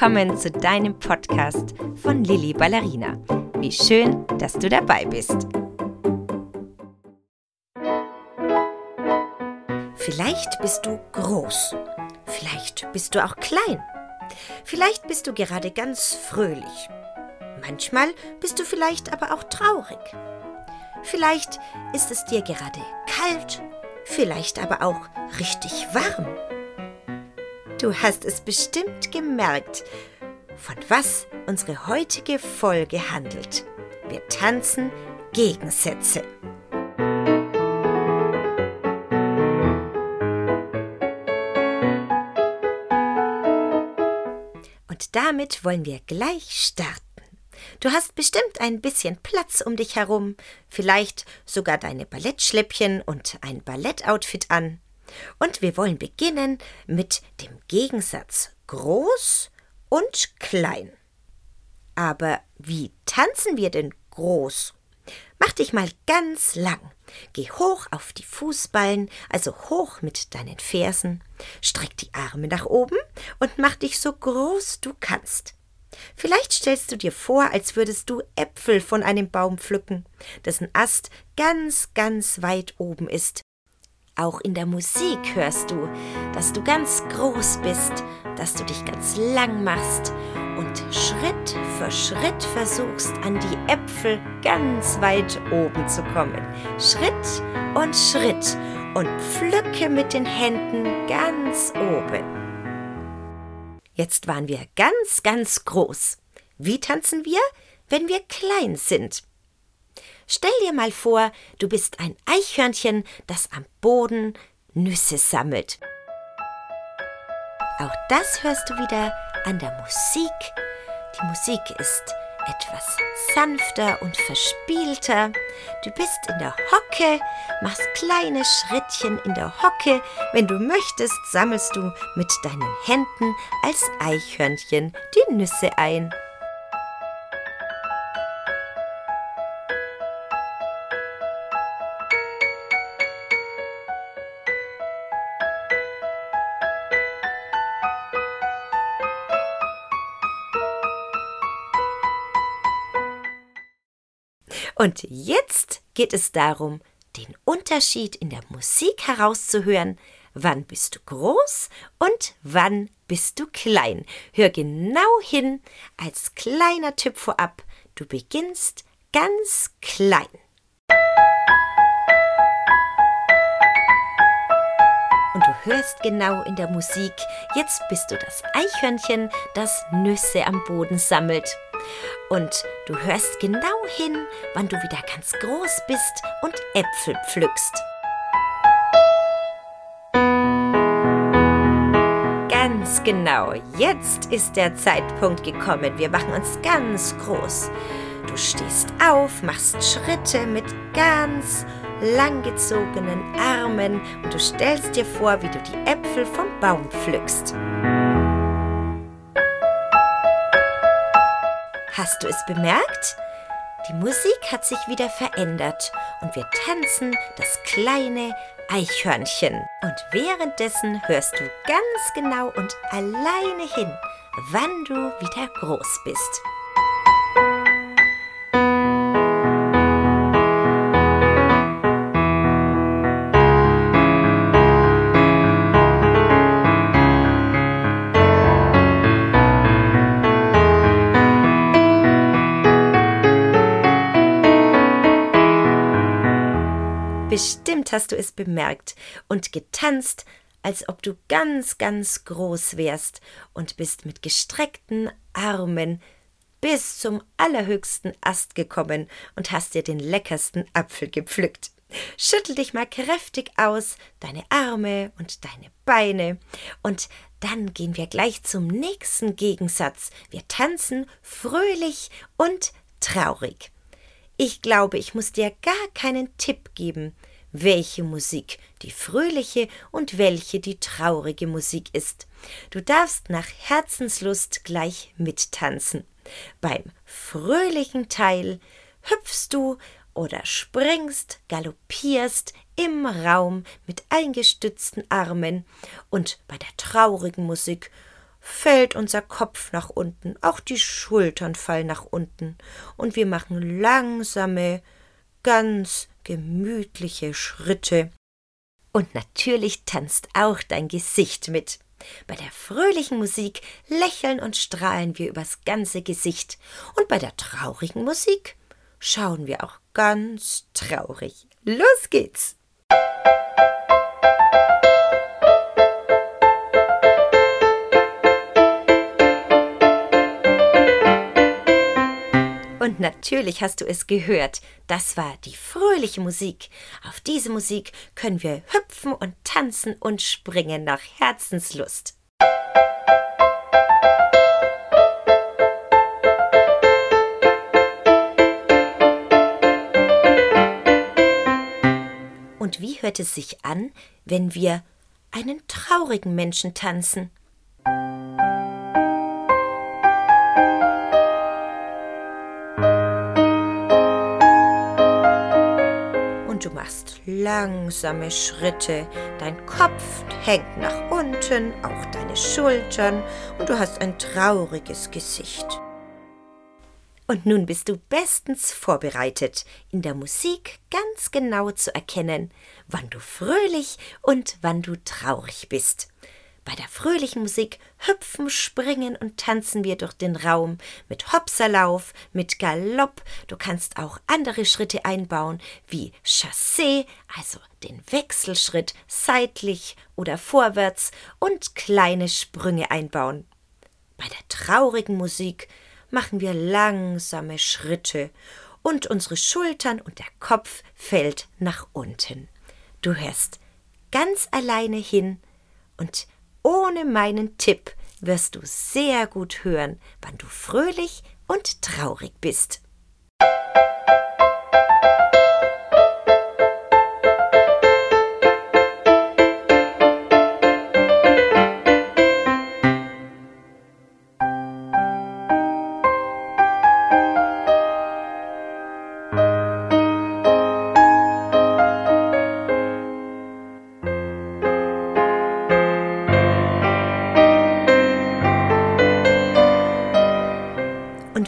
willkommen zu deinem Podcast von Lilly Ballerina. Wie schön, dass du dabei bist. Vielleicht bist du groß, vielleicht bist du auch klein, vielleicht bist du gerade ganz fröhlich. Manchmal bist du vielleicht aber auch traurig. Vielleicht ist es dir gerade kalt, vielleicht aber auch richtig warm. Du hast es bestimmt gemerkt, von was unsere heutige Folge handelt. Wir tanzen Gegensätze. Und damit wollen wir gleich starten. Du hast bestimmt ein bisschen Platz um dich herum, vielleicht sogar deine Ballettschläppchen und ein Ballettoutfit an. Und wir wollen beginnen mit dem Gegensatz groß und klein. Aber wie tanzen wir denn groß? Mach dich mal ganz lang. Geh hoch auf die Fußballen, also hoch mit deinen Fersen. Streck die Arme nach oben und mach dich so groß du kannst. Vielleicht stellst du dir vor, als würdest du Äpfel von einem Baum pflücken, dessen Ast ganz, ganz weit oben ist auch in der Musik hörst du, dass du ganz groß bist, dass du dich ganz lang machst und Schritt für Schritt versuchst, an die Äpfel ganz weit oben zu kommen. Schritt und Schritt und pflücke mit den Händen ganz oben. Jetzt waren wir ganz, ganz groß. Wie tanzen wir, wenn wir klein sind? Stell dir mal vor, du bist ein Eichhörnchen, das am Boden Nüsse sammelt. Auch das hörst du wieder an der Musik. Die Musik ist etwas sanfter und verspielter. Du bist in der Hocke, machst kleine Schrittchen in der Hocke. Wenn du möchtest, sammelst du mit deinen Händen als Eichhörnchen die Nüsse ein. Und jetzt geht es darum, den Unterschied in der Musik herauszuhören. Wann bist du groß und wann bist du klein? Hör genau hin. Als kleiner Tipp vorab, du beginnst ganz klein. Und du hörst genau in der Musik, jetzt bist du das Eichhörnchen, das Nüsse am Boden sammelt. Und du hörst genau hin, wann du wieder ganz groß bist und Äpfel pflückst. Ganz genau, jetzt ist der Zeitpunkt gekommen. Wir machen uns ganz groß. Du stehst auf, machst Schritte mit ganz langgezogenen Armen und du stellst dir vor, wie du die Äpfel vom Baum pflückst. Hast du es bemerkt? Die Musik hat sich wieder verändert und wir tanzen das kleine Eichhörnchen. Und währenddessen hörst du ganz genau und alleine hin, wann du wieder groß bist. Bestimmt hast du es bemerkt und getanzt, als ob du ganz, ganz groß wärst und bist mit gestreckten Armen bis zum allerhöchsten Ast gekommen und hast dir den leckersten Apfel gepflückt. Schüttel dich mal kräftig aus, deine Arme und deine Beine, und dann gehen wir gleich zum nächsten Gegensatz. Wir tanzen fröhlich und traurig. Ich glaube, ich muss dir gar keinen Tipp geben, welche Musik die fröhliche und welche die traurige Musik ist. Du darfst nach Herzenslust gleich mittanzen. Beim fröhlichen Teil hüpfst du oder springst, galoppierst im Raum mit eingestützten Armen und bei der traurigen Musik fällt unser Kopf nach unten, auch die Schultern fallen nach unten, und wir machen langsame, ganz gemütliche Schritte. Und natürlich tanzt auch dein Gesicht mit. Bei der fröhlichen Musik lächeln und strahlen wir übers ganze Gesicht, und bei der traurigen Musik schauen wir auch ganz traurig. Los geht's! Natürlich hast du es gehört, das war die fröhliche Musik. Auf diese Musik können wir hüpfen und tanzen und springen nach Herzenslust. Und wie hört es sich an, wenn wir einen traurigen Menschen tanzen? Langsame Schritte, dein Kopf hängt nach unten, auch deine Schultern und du hast ein trauriges Gesicht. Und nun bist du bestens vorbereitet, in der Musik ganz genau zu erkennen, wann du fröhlich und wann du traurig bist. Bei der fröhlichen Musik hüpfen, springen und tanzen wir durch den Raum mit Hopserlauf, mit Galopp. Du kannst auch andere Schritte einbauen, wie Chassé, also den Wechselschritt seitlich oder vorwärts und kleine Sprünge einbauen. Bei der traurigen Musik machen wir langsame Schritte und unsere Schultern und der Kopf fällt nach unten. Du hörst ganz alleine hin und ohne meinen Tipp wirst du sehr gut hören, wann du fröhlich und traurig bist.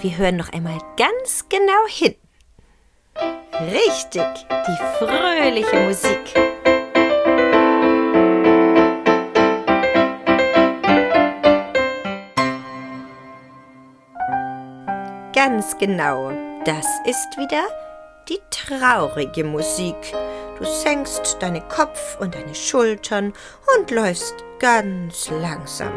Wir hören noch einmal ganz genau hin. Richtig, die fröhliche Musik. Ganz genau, das ist wieder die traurige Musik. Du senkst deinen Kopf und deine Schultern und läufst ganz langsam.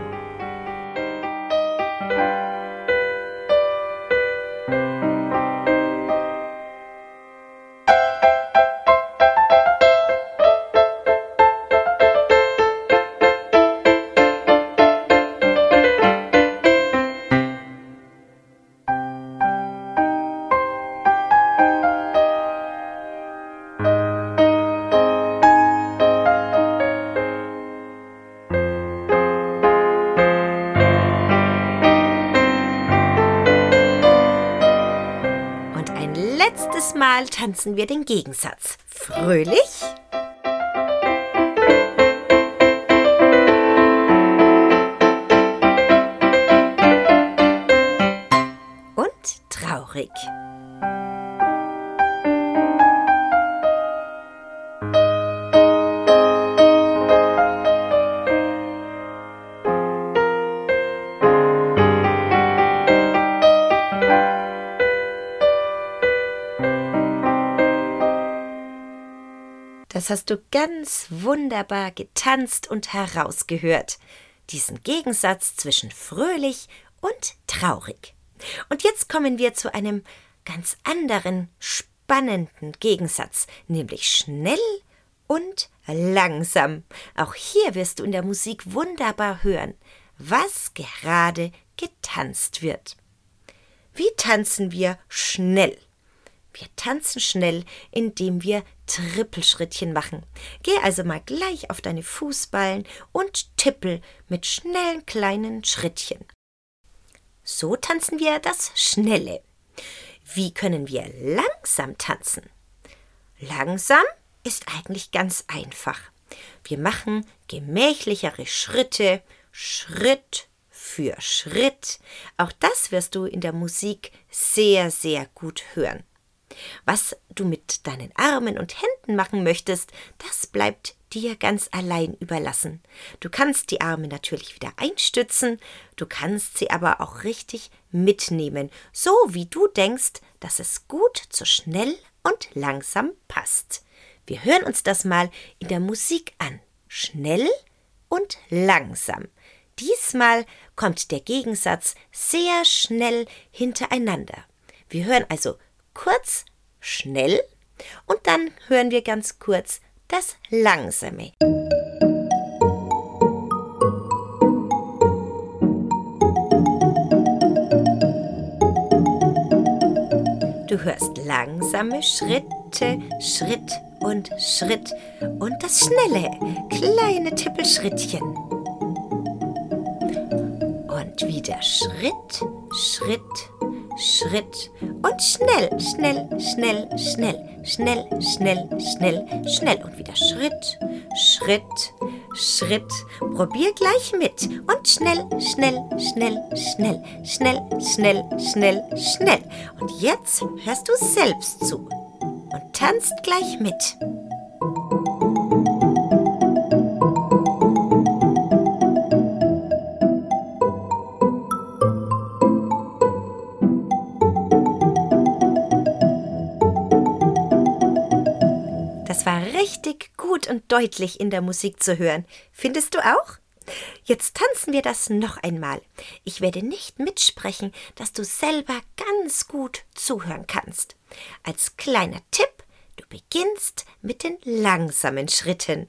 Mal tanzen wir den Gegensatz. Fröhlich? Und traurig. Das hast du ganz wunderbar getanzt und herausgehört. Diesen Gegensatz zwischen fröhlich und traurig. Und jetzt kommen wir zu einem ganz anderen, spannenden Gegensatz, nämlich schnell und langsam. Auch hier wirst du in der Musik wunderbar hören, was gerade getanzt wird. Wie tanzen wir schnell? Wir tanzen schnell, indem wir Trippelschrittchen machen. Geh also mal gleich auf deine Fußballen und tippel mit schnellen kleinen Schrittchen. So tanzen wir das Schnelle. Wie können wir langsam tanzen? Langsam ist eigentlich ganz einfach. Wir machen gemächlichere Schritte, Schritt für Schritt. Auch das wirst du in der Musik sehr, sehr gut hören. Was du mit deinen Armen und Händen machen möchtest, das bleibt dir ganz allein überlassen. Du kannst die Arme natürlich wieder einstützen, du kannst sie aber auch richtig mitnehmen, so wie du denkst, dass es gut zu schnell und langsam passt. Wir hören uns das mal in der Musik an. Schnell und langsam. Diesmal kommt der Gegensatz sehr schnell hintereinander. Wir hören also kurz, schnell und dann hören wir ganz kurz das Langsame. Du hörst langsame Schritte, Schritt und Schritt und das schnelle, kleine Tippelschrittchen. Und wieder Schritt, Schritt, Schritt und schnell, schnell, schnell, schnell, schnell, schnell, schnell, schnell und wieder Schritt, Schritt, Schritt. Probier gleich mit und schnell, schnell, schnell, schnell, schnell, schnell, schnell, schnell. Und jetzt hörst du selbst zu und tanzt gleich mit. War richtig gut und deutlich in der Musik zu hören. Findest du auch? Jetzt tanzen wir das noch einmal. Ich werde nicht mitsprechen, dass du selber ganz gut zuhören kannst. Als kleiner Tipp, du beginnst mit den langsamen Schritten.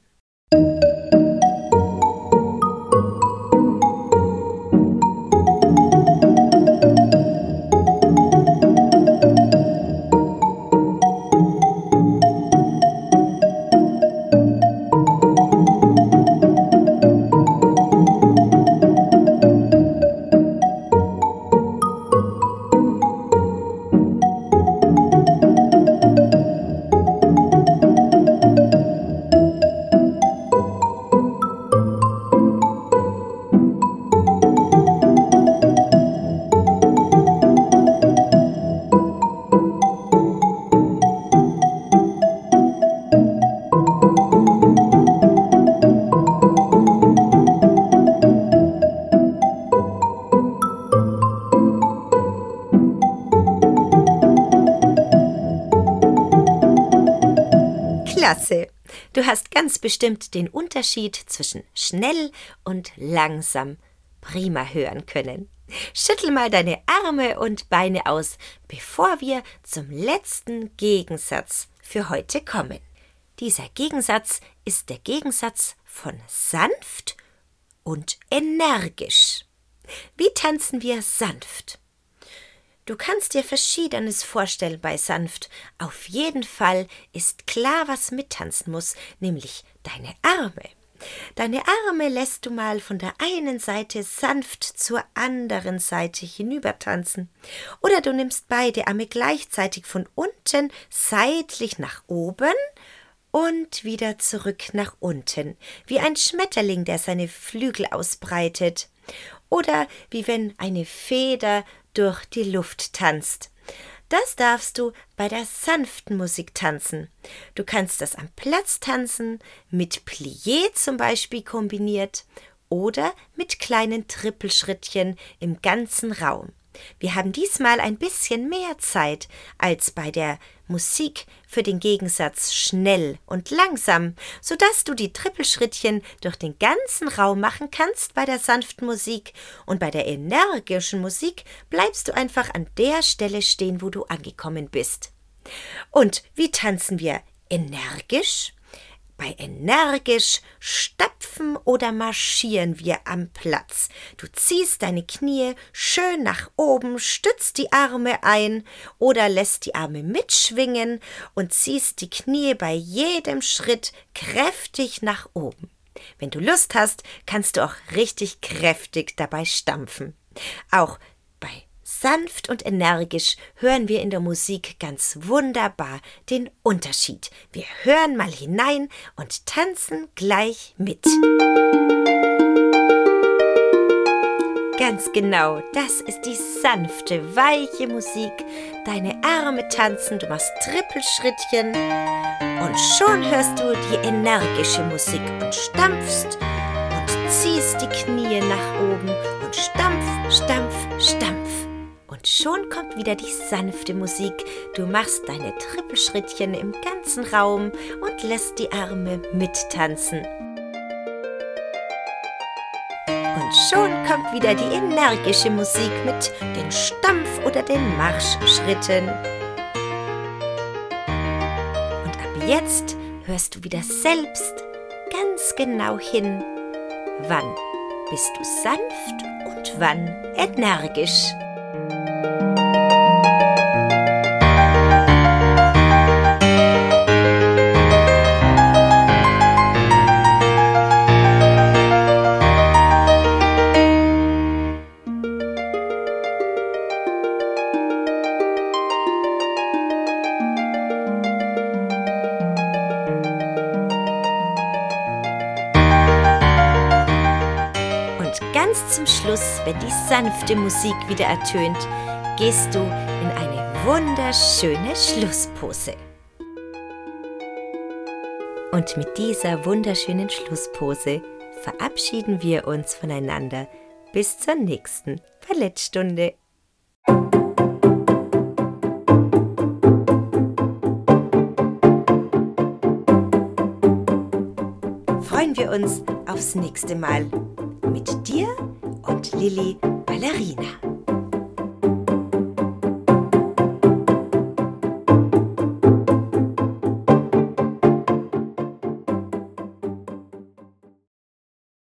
Klasse. Du hast ganz bestimmt den Unterschied zwischen schnell und langsam prima hören können. Schüttel mal deine Arme und Beine aus, bevor wir zum letzten Gegensatz für heute kommen. Dieser Gegensatz ist der Gegensatz von sanft und energisch. Wie tanzen wir sanft? Du kannst dir Verschiedenes vorstellen bei sanft. Auf jeden Fall ist klar, was mittanzen muss, nämlich deine Arme. Deine Arme lässt du mal von der einen Seite sanft zur anderen Seite hinübertanzen. Oder du nimmst beide Arme gleichzeitig von unten seitlich nach oben und wieder zurück nach unten, wie ein Schmetterling, der seine Flügel ausbreitet. Oder wie wenn eine Feder durch die Luft tanzt. Das darfst du bei der sanften Musik tanzen. Du kannst das am Platz tanzen, mit Plié zum Beispiel kombiniert oder mit kleinen Trippelschrittchen im ganzen Raum. Wir haben diesmal ein bisschen mehr Zeit als bei der Musik für den Gegensatz schnell und langsam, so dass du die Trippelschrittchen durch den ganzen Raum machen kannst bei der sanften Musik und bei der energischen Musik bleibst du einfach an der Stelle stehen, wo du angekommen bist. Und wie tanzen wir energisch? Bei energisch stapfen oder marschieren wir am Platz. Du ziehst deine Knie schön nach oben, stützt die Arme ein oder lässt die Arme mitschwingen und ziehst die Knie bei jedem Schritt kräftig nach oben. Wenn du Lust hast, kannst du auch richtig kräftig dabei stampfen. Auch Sanft und energisch hören wir in der Musik ganz wunderbar den Unterschied. Wir hören mal hinein und tanzen gleich mit. Ganz genau, das ist die sanfte, weiche Musik. Deine Arme tanzen, du machst Trippelschrittchen und schon hörst du die energische Musik und stampfst und ziehst die Knie nach oben und stampf, stampf, stampf. Und schon kommt wieder die sanfte Musik. Du machst deine Trippelschrittchen im ganzen Raum und lässt die Arme mittanzen. Und schon kommt wieder die energische Musik mit den Stampf- oder den Marschschritten. Und ab jetzt hörst du wieder selbst ganz genau hin, wann bist du sanft und wann energisch. Sanfte Musik wieder ertönt, gehst du in eine wunderschöne Schlusspose. Und mit dieser wunderschönen Schlusspose verabschieden wir uns voneinander bis zur nächsten Ballettstunde. Freuen wir uns aufs nächste Mal mit dir und Lilly Ballerina.